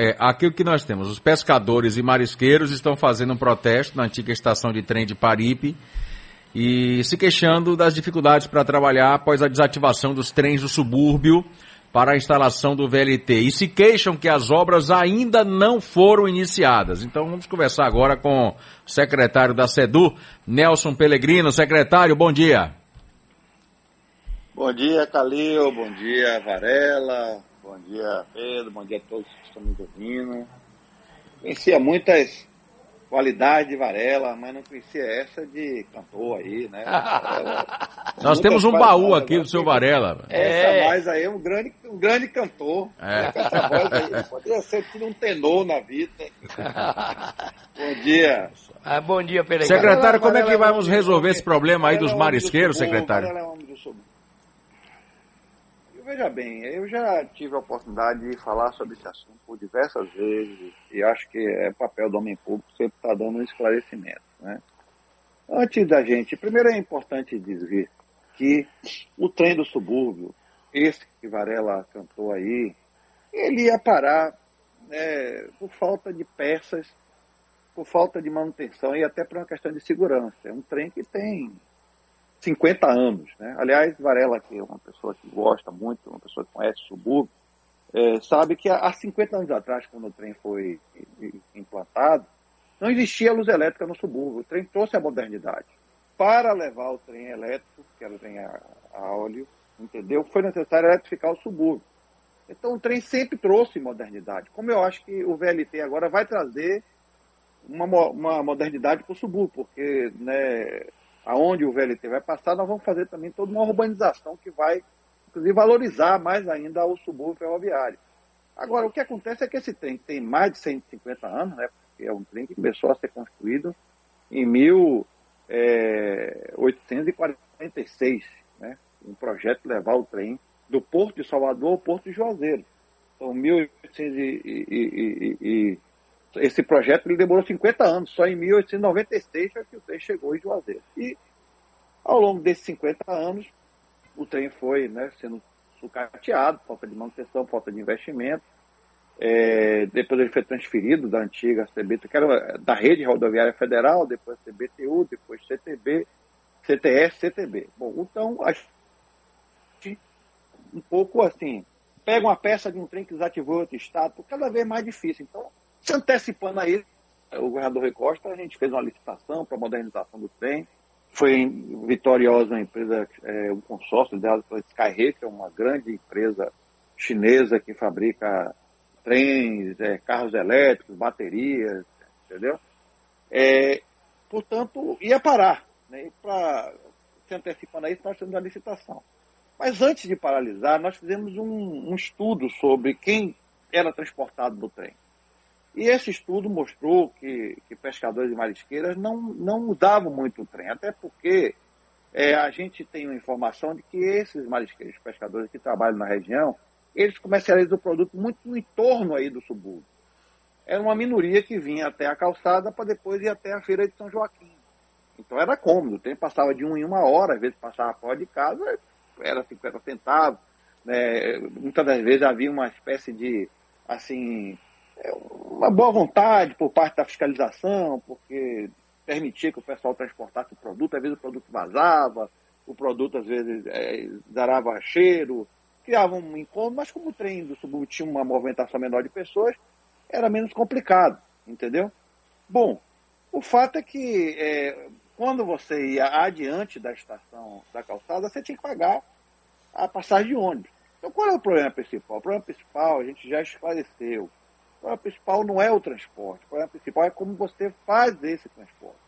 É, aqui o que nós temos, os pescadores e marisqueiros estão fazendo um protesto na antiga estação de trem de Paripe e se queixando das dificuldades para trabalhar após a desativação dos trens do subúrbio para a instalação do VLT. E se queixam que as obras ainda não foram iniciadas. Então vamos conversar agora com o secretário da SEDU, Nelson Pellegrino. Secretário, bom dia. Bom dia, Calil. Bom dia, Varela. Bom dia, Pedro. Bom dia a todos que estão me ouvindo. Conhecia muitas qualidade de Varela, mas não conhecia essa de cantor aí, né? Nós temos um baú aqui do seu Varela. Essa é. mais aí é um grande, um grande cantor. É. Com essa voz aí, poderia ser tudo um tenor na vida. bom dia. Ah, bom dia, Pereira. Secretário, como é que vamos resolver esse problema aí dos marisqueiros, secretário? Veja bem, eu já tive a oportunidade de falar sobre esse assunto por diversas vezes e acho que é papel do homem público sempre estar tá dando um esclarecimento. Né? Antes da gente, primeiro é importante dizer que o trem do subúrbio, esse que Varela cantou aí, ele ia parar né, por falta de peças, por falta de manutenção e até por uma questão de segurança. É um trem que tem 50 anos. Né? Aliás, Varela, que é uma pessoa que gosta muito, uma pessoa que conhece o subúrbio, é, sabe que há 50 anos atrás, quando o trem foi implantado, não existia luz elétrica no subúrbio. O trem trouxe a modernidade. Para levar o trem elétrico, que era o trem a, a óleo, entendeu? Foi necessário eletrificar o subúrbio. Então o trem sempre trouxe modernidade. Como eu acho que o VLT agora vai trazer uma, uma modernidade para o subúrbio, porque né, aonde o VLT vai passar, nós vamos fazer também toda uma urbanização que vai, inclusive, valorizar mais ainda o subúrbio ferroviário. Agora, o que acontece é que esse trem tem mais de 150 anos, né, porque é um trem que começou a ser construído em 1846, né, um projeto de levar o trem do Porto de Salvador ao Porto de Juazeiro. Então, 1800 e, e, e, esse projeto ele demorou 50 anos, só em 1896 é que o trem chegou em Juazeiro. E ao longo desses 50 anos, o trem foi né, sendo sucateado, falta de manutenção, falta de investimento. É, depois ele foi transferido da antiga CBTU, que era da rede rodoviária federal, depois CBTU, depois CTB, CTS, CTB. Bom, então a gente, um pouco assim, pega uma peça de um trem que desativou outro estado, cada vez mais difícil. Então, se antecipando a isso, o governador Rui Costa, a gente fez uma licitação para modernização do trem. Foi vitoriosa a empresa, é, um consórcio dela pela Skyhe, que é uma grande empresa chinesa que fabrica trens, é, carros elétricos, baterias, entendeu? É, portanto, ia parar. Né? Para se antecipando a isso, nós fizemos a licitação. Mas antes de paralisar, nós fizemos um, um estudo sobre quem era transportado no trem. E esse estudo mostrou que, que pescadores e marisqueiras não, não usavam muito o trem, até porque é, a gente tem uma informação de que esses marisqueiros, pescadores que trabalham na região, eles comercializam o produto muito no entorno aí do subúrbio. Era uma minoria que vinha até a calçada para depois ir até a feira de São Joaquim. Então era cômodo, o trem passava de um em uma hora, às vezes passava fora de casa, era 50 centavos. Né? Muitas das vezes havia uma espécie de, assim, uma boa vontade por parte da fiscalização, porque permitia que o pessoal transportasse o produto, às vezes o produto vazava, o produto às vezes é, darava cheiro, criava um incômodo, mas como o trem do subúrbio tinha uma movimentação menor de pessoas, era menos complicado, entendeu? Bom, o fato é que é, quando você ia adiante da estação da calçada, você tinha que pagar a passagem de ônibus. Então qual é o problema principal? O problema principal a gente já esclareceu o problema principal não é o transporte, o problema principal é como você faz esse transporte.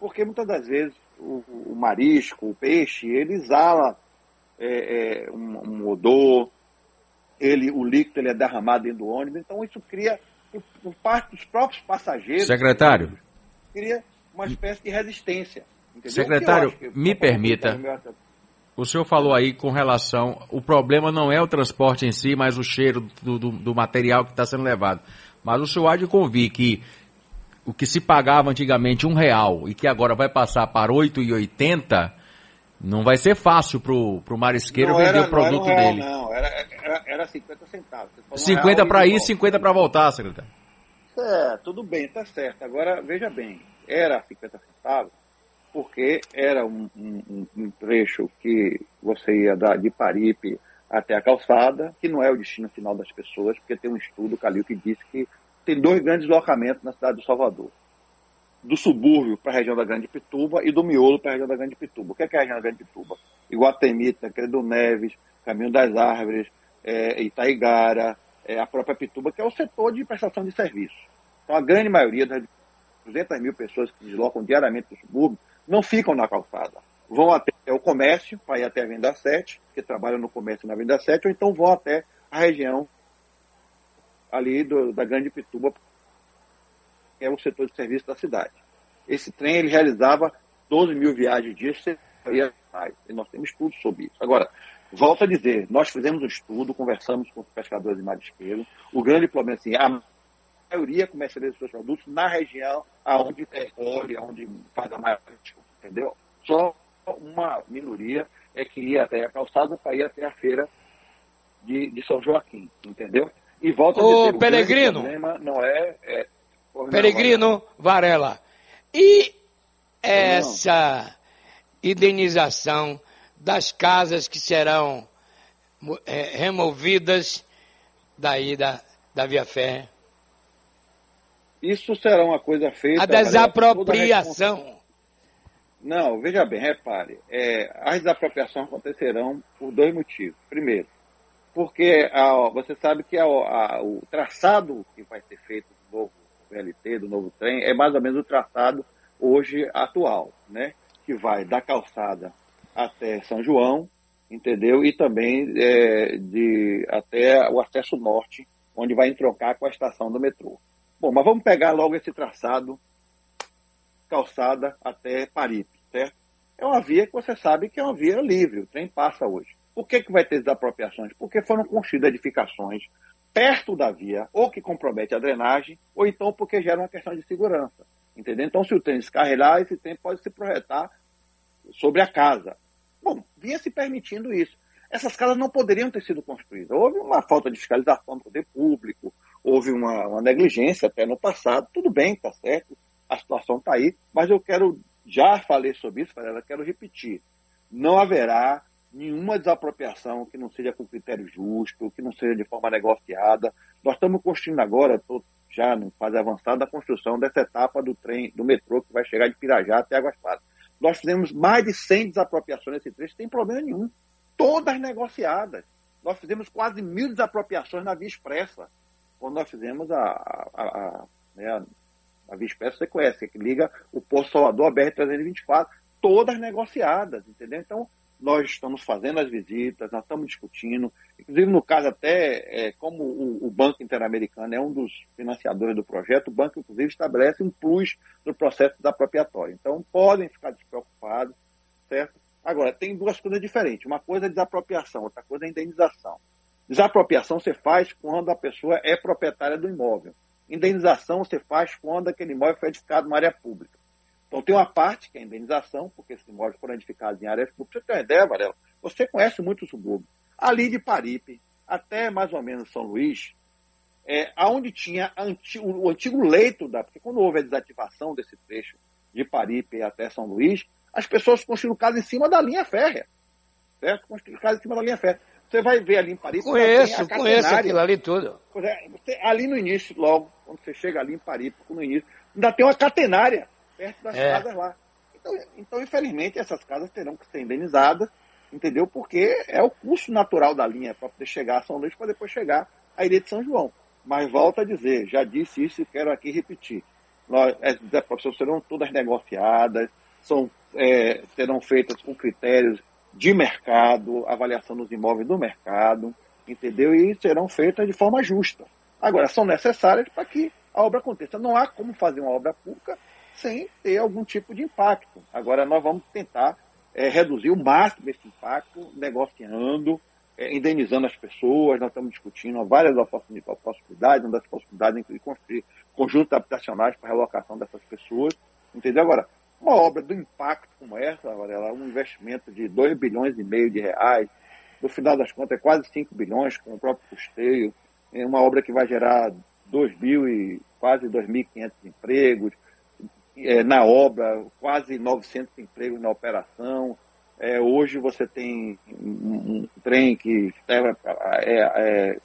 Porque muitas das vezes o, o marisco, o peixe, ele exala é, é, um, um, odor, ele, o líquido ele é derramado dentro do ônibus, então isso cria, por, por parte dos próprios passageiros, Secretário. cria uma espécie de resistência. Entendeu? Secretário, me permita. O senhor falou aí com relação. O problema não é o transporte em si, mas o cheiro do, do, do material que está sendo levado. Mas o senhor há de convir que o que se pagava antigamente um real e que agora vai passar para 8,80, não vai ser fácil para o marisqueiro não vender era, o produto não real, dele. Não, era, era, era 50 centavos. 50 para ir, 50 para voltar, secretário. É, tudo bem, tá certo. Agora, veja bem, era 50 centavos porque era um, um, um trecho que você ia dar de Paripe até a calçada, que não é o destino final das pessoas, porque tem um estudo, Calil, que diz que tem dois grandes deslocamentos na cidade de Salvador. Do subúrbio para a região da Grande Pituba e do miolo para a região da Grande Pituba. O que é, que é a região da Grande Pituba? Iguatemita, Credo Neves, Caminho das Árvores, é, Itaigara, é, a própria Pituba, que é o setor de prestação de serviço. Então, a grande maioria das 200 mil pessoas que deslocam diariamente do subúrbio não ficam na calçada. Vão até o comércio, para ir até a Venda 7, que trabalham no comércio na Venda 7, ou então vão até a região ali do, da Grande Pituba, que é o setor de serviço da cidade. Esse trem ele realizava 12 mil viagens dia, seria mais. E nós temos estudos sobre isso. Agora, volto a dizer, nós fizemos um estudo, conversamos com os pescadores de marisqueiros. O grande problema é assim, a maioria comercializa seus produtos na região aonde óleo, onde faz a maior entendeu? Só uma minoria é que ia até a calçada para ir até a feira de, de São Joaquim, entendeu? E volta Ô, a dizer, Peregrino, não é, é Peregrino Varela. E essa indenização das casas que serão é, removidas daí da, da Via Férrea? Isso será uma coisa feita. A desapropriação. Não, veja bem, repare. É, as desapropriações acontecerão por dois motivos. Primeiro, porque a, você sabe que a, a, o traçado que vai ser feito do novo VLT, do novo trem, é mais ou menos o traçado hoje atual, né? Que vai da calçada até São João, entendeu? E também é, de até o acesso norte, onde vai entroncar com a estação do metrô. Bom, mas vamos pegar logo esse traçado, calçada até Paripe, certo? É uma via que você sabe que é uma via livre, o trem passa hoje. Por que, que vai ter desapropriações? Porque foram construídas edificações perto da via, ou que compromete a drenagem, ou então porque gera uma questão de segurança. Entendeu? Então, se o trem descarregar, esse trem pode se projetar sobre a casa. Bom, vinha se permitindo isso. Essas casas não poderiam ter sido construídas. Houve uma falta de fiscalização do poder público, houve uma, uma negligência até no passado, tudo bem, está certo, a situação está aí, mas eu quero, já falei sobre isso, Varela, quero repetir, não haverá nenhuma desapropriação que não seja com critério justo, que não seja de forma negociada. Nós estamos construindo agora, estou já no fase avançada, a construção dessa etapa do trem, do metrô, que vai chegar de Pirajá até Águas Claras. Nós fizemos mais de 100 desapropriações nesse trecho, sem problema nenhum. Todas negociadas. Nós fizemos quase mil desapropriações na Via Expressa quando nós fizemos a, a, a, né, a, a Via Expressa, você conhece, que liga o Porto Salvador à BR-324, todas negociadas, entendeu? Então, nós estamos fazendo as visitas, nós estamos discutindo, inclusive no caso até, é, como o, o, Banco Interamericano é um dos financiadores do projeto, o banco inclusive estabelece um plus no processo desapropriatório. Então podem ficar despreocupados, certo? Agora, tem duas coisas diferentes. Uma coisa é desapropriação, outra coisa é indenização. Desapropriação você faz quando a pessoa é proprietária do imóvel. Indenização você faz quando aquele imóvel foi edificado numa área pública. Então tem uma parte que é indenização, porque esses imóveis foram edificados em áreas públicas. Você tem uma ideia, Varela? Você conhece muito o subúrbio. Ali de Paripe até mais ou menos São Luís, é, aonde tinha antigo, o antigo leito da. Porque quando houve a desativação desse trecho de Paripe até São Luís, as pessoas construíram casa em cima da linha férrea. Certo? Construíram casa em cima da linha férrea. Você vai ver ali em Paris. Conheço, conheço aquilo ali tudo. É, você, ali no início, logo, quando você chega ali em Paris, no início, ainda tem uma catenária perto das é. casas lá. Então, então, infelizmente, essas casas terão que ser indenizadas, entendeu? Porque é o custo natural da linha para poder chegar a São Luís para depois chegar à Ilha de São João. Mas volto a dizer, já disse isso e quero aqui repetir. Nós, as depressões serão todas negociadas, são, é, serão feitas com critérios de mercado, avaliação dos imóveis do mercado, entendeu? E serão feitas de forma justa. Agora, são necessárias para que a obra aconteça. Não há como fazer uma obra pública sem ter algum tipo de impacto. Agora, nós vamos tentar é, reduzir o máximo esse impacto, negociando, é, indenizando as pessoas. Nós estamos discutindo várias possibilidades, uma das possibilidades de construir conjuntos habitacionais para a relocação dessas pessoas. Entendeu? Agora, uma obra do impacto como essa, Varela, um investimento de 2 bilhões e meio de reais, no final das contas é quase 5 bilhões com o próprio custeio, é uma obra que vai gerar 2 mil e quase 2.500 empregos, é, na obra, quase 900 empregos na operação. É, hoje você tem um, um trem que era, é, é,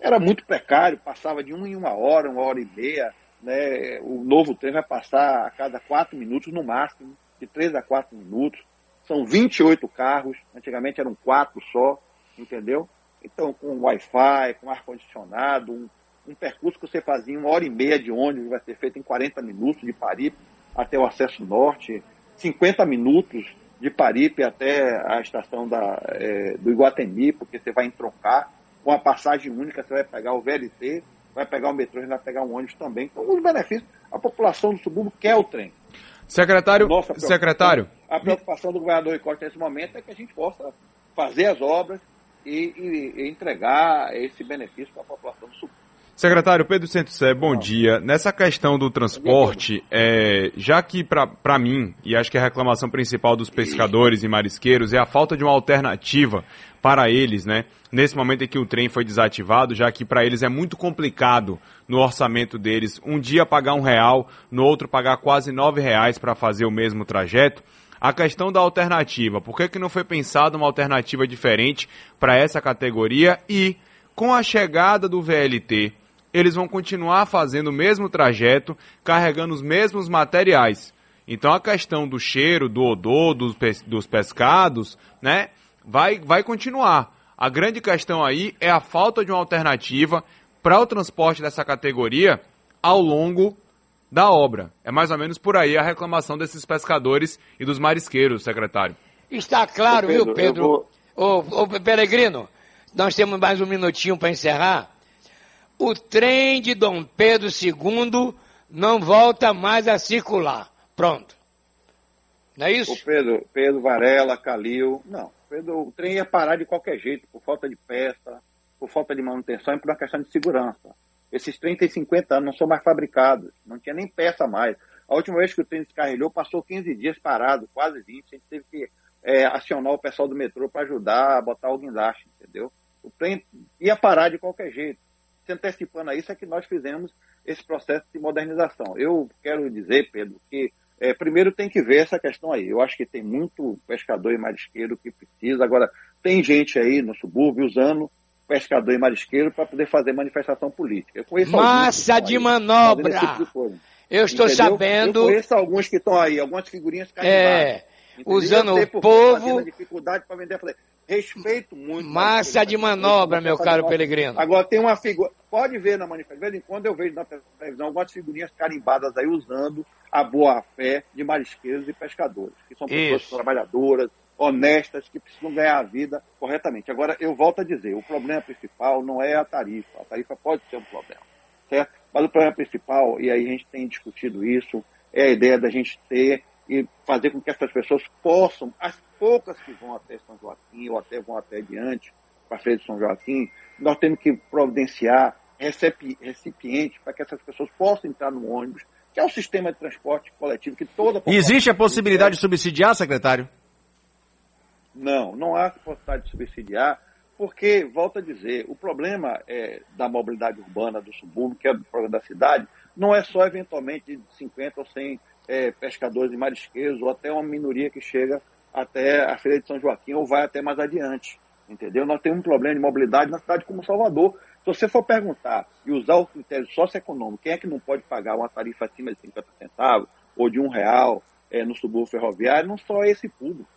era muito precário, passava de uma em uma hora, uma hora e meia. Né? O novo trem vai passar a cada quatro minutos no máximo, de três a quatro minutos. São 28 carros, antigamente eram quatro só, entendeu? Então, com Wi-Fi, com ar-condicionado, um, um, percurso que você fazia uma hora e meia de ônibus vai ser feito em 40 minutos de Paripe até o acesso norte, 50 minutos de Paripe até a estação da, é, do Iguatemi, porque você vai entroncar. Com a passagem única, você vai pegar o VLT, vai pegar o metrô e vai pegar um ônibus também. Então, os benefícios, a população do subúrbio quer o trem. Secretário, secretário. A preocupação do governador Ricote nesse momento é que a gente possa fazer as obras e, e, e entregar esse benefício para a população do subúrbio. Secretário Pedro Centro bom dia. Nessa questão do transporte, é, já que para mim, e acho que a reclamação principal dos pescadores e marisqueiros é a falta de uma alternativa para eles, né? Nesse momento em que o trem foi desativado, já que para eles é muito complicado no orçamento deles um dia pagar um real, no outro pagar quase nove reais para fazer o mesmo trajeto. A questão da alternativa, por que, que não foi pensada uma alternativa diferente para essa categoria e com a chegada do VLT, eles vão continuar fazendo o mesmo trajeto, carregando os mesmos materiais. Então a questão do cheiro, do odor dos, dos pescados, né, vai, vai continuar. A grande questão aí é a falta de uma alternativa para o transporte dessa categoria ao longo da obra. É mais ou menos por aí a reclamação desses pescadores e dos marisqueiros, secretário. Está claro, Pedro, viu, Pedro? Vou... Ô, ô, Peregrino, nós temos mais um minutinho para encerrar o trem de Dom Pedro II não volta mais a circular. Pronto. Não é isso? O Pedro, Pedro Varela, Calil, não. Pedro, o trem ia parar de qualquer jeito, por falta de peça, por falta de manutenção e por uma questão de segurança. Esses trens têm 50 anos, não são mais fabricados, não tinha nem peça mais. A última vez que o trem descarrilhou, passou 15 dias parado, quase 20. A gente teve que é, acionar o pessoal do metrô para ajudar a botar o guindaste, entendeu? O trem ia parar de qualquer jeito se antecipando a isso, é que nós fizemos esse processo de modernização. Eu quero dizer, Pedro, que é, primeiro tem que ver essa questão aí. Eu acho que tem muito pescador e marisqueiro que precisa. Agora, tem gente aí no subúrbio usando pescador e marisqueiro para poder fazer manifestação política. Massa de aí, manobra! Tipo de eu estou Entendeu? sabendo. Eu conheço alguns que estão aí, algumas figurinhas carimbadas. É, usando o povo. dificuldade para vender. Eu falei, Respeito muito. Massa de manobra, meu caro Pelegrino. Agora tem uma figura. Pode ver na manifestação. De vez em quando eu vejo na televisão algumas figurinhas carimbadas aí usando a boa-fé de marisqueiros e pescadores, que são pessoas Isso. trabalhadoras, honestas, que precisam ganhar a vida corretamente. Agora, eu volto a dizer: o problema principal não é a tarifa. A tarifa pode ser um problema, certo? Mas o problema principal, e aí a gente tem discutido isso, é a ideia da gente ter e fazer com que essas pessoas possam, as poucas que vão até São Joaquim ou até vão até diante, para a Feira de São Joaquim, nós temos que providenciar recipientes para que essas pessoas possam entrar no ônibus, que é o sistema de transporte coletivo que toda a Existe a possibilidade de subsidiar, secretário? Não, não há possibilidade de subsidiar, porque, volto a dizer, o problema é, da mobilidade urbana do subúrbio, que é o problema da cidade, não é só eventualmente de 50 ou 100 é, pescadores e marisqueiros, ou até uma minoria que chega até a Feira de São Joaquim ou vai até mais adiante. Entendeu? Nós temos um problema de mobilidade na cidade como Salvador. Se você for perguntar e usar o critério socioeconômico, quem é que não pode pagar uma tarifa acima de 50 centavos ou de um real é, no subúrbio ferroviário, não só esse público.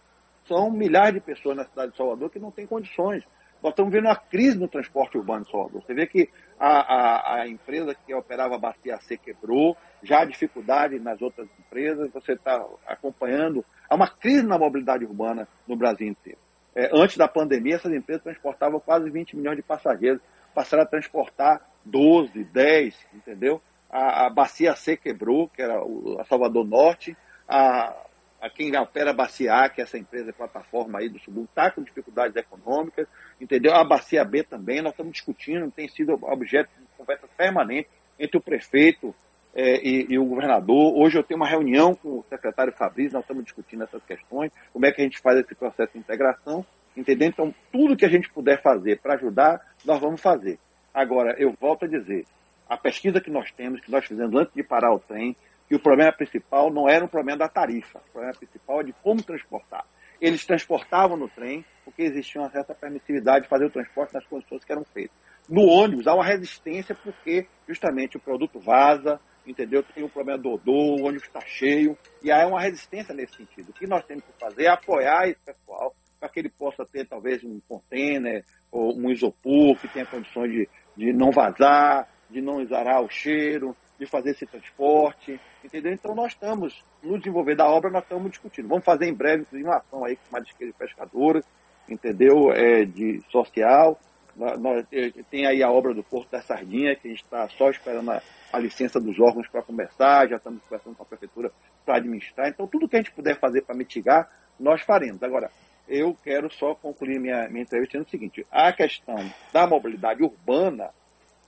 São milhares de pessoas na cidade de Salvador que não têm condições. Nós estamos vendo uma crise no transporte urbano de Salvador. Você vê que a, a, a empresa que operava a Bacia C quebrou, já há dificuldade nas outras empresas, você está acompanhando. Há uma crise na mobilidade urbana no Brasil inteiro. É, antes da pandemia, essas empresas transportavam quase 20 milhões de passageiros, passaram a transportar 12, 10, entendeu? A, a Bacia C quebrou, que era o, a Salvador Norte, a, a quem opera a Bacia A, que é essa empresa plataforma aí do subúrbio, está com dificuldades econômicas, entendeu? A Bacia B também, nós estamos discutindo, tem sido objeto de conversa permanente entre o prefeito é, e, e, o governador. Hoje eu tenho uma reunião com o secretário Fabrício, nós estamos discutindo essas questões, como é que a gente faz esse processo de integração, Entendeu? Então, tudo que a gente puder fazer para ajudar, nós vamos fazer. Agora, eu volto a dizer, a pesquisa que nós temos, que nós fizemos antes de parar o trem, que o problema principal não era um problema da tarifa, o problema principal é de como transportar. Eles transportavam no trem porque existia uma certa permissividade de fazer o transporte nas condições que eram feitas. No ônibus há uma resistência porque justamente o produto vaza, entendeu? Tem o problema do odor, o ônibus está cheio, e há uma resistência nesse sentido. O que nós temos que fazer é apoiar esse pessoal para que ele possa ter talvez um container ou um isopor que tenha condições de, de não vazar, de não exarar o cheiro, de fazer esse transporte, entendeu? Então nós estamos, no desenvolver da obra, nós estamos discutindo. Vamos fazer em breve, uma ação aí com marisqueiros e pescadores, entendeu? É, de social. Nós, é, tem aí a obra do Porto da Sardinha, que a gente está só esperando a, a licença dos órgãos para começar, já estamos conversando com a prefeitura para administrar. Então, tudo que a gente puder fazer para mitigar, nós faremos. Agora, eu quero só concluir minha, minha entrevista dizendo o seguinte: a questão da mobilidade urbana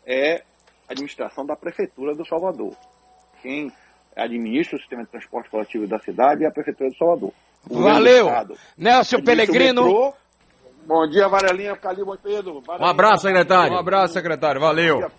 é administração da Prefeitura do Salvador. Quem administra o sistema de transporte coletivo da cidade é a Prefeitura do Salvador. O Valeu! Nelson Pellegrino. Metrô. Bom dia, Varelinha, Calil Pedro. Um abraço, secretário. Um abraço, secretário. Valeu.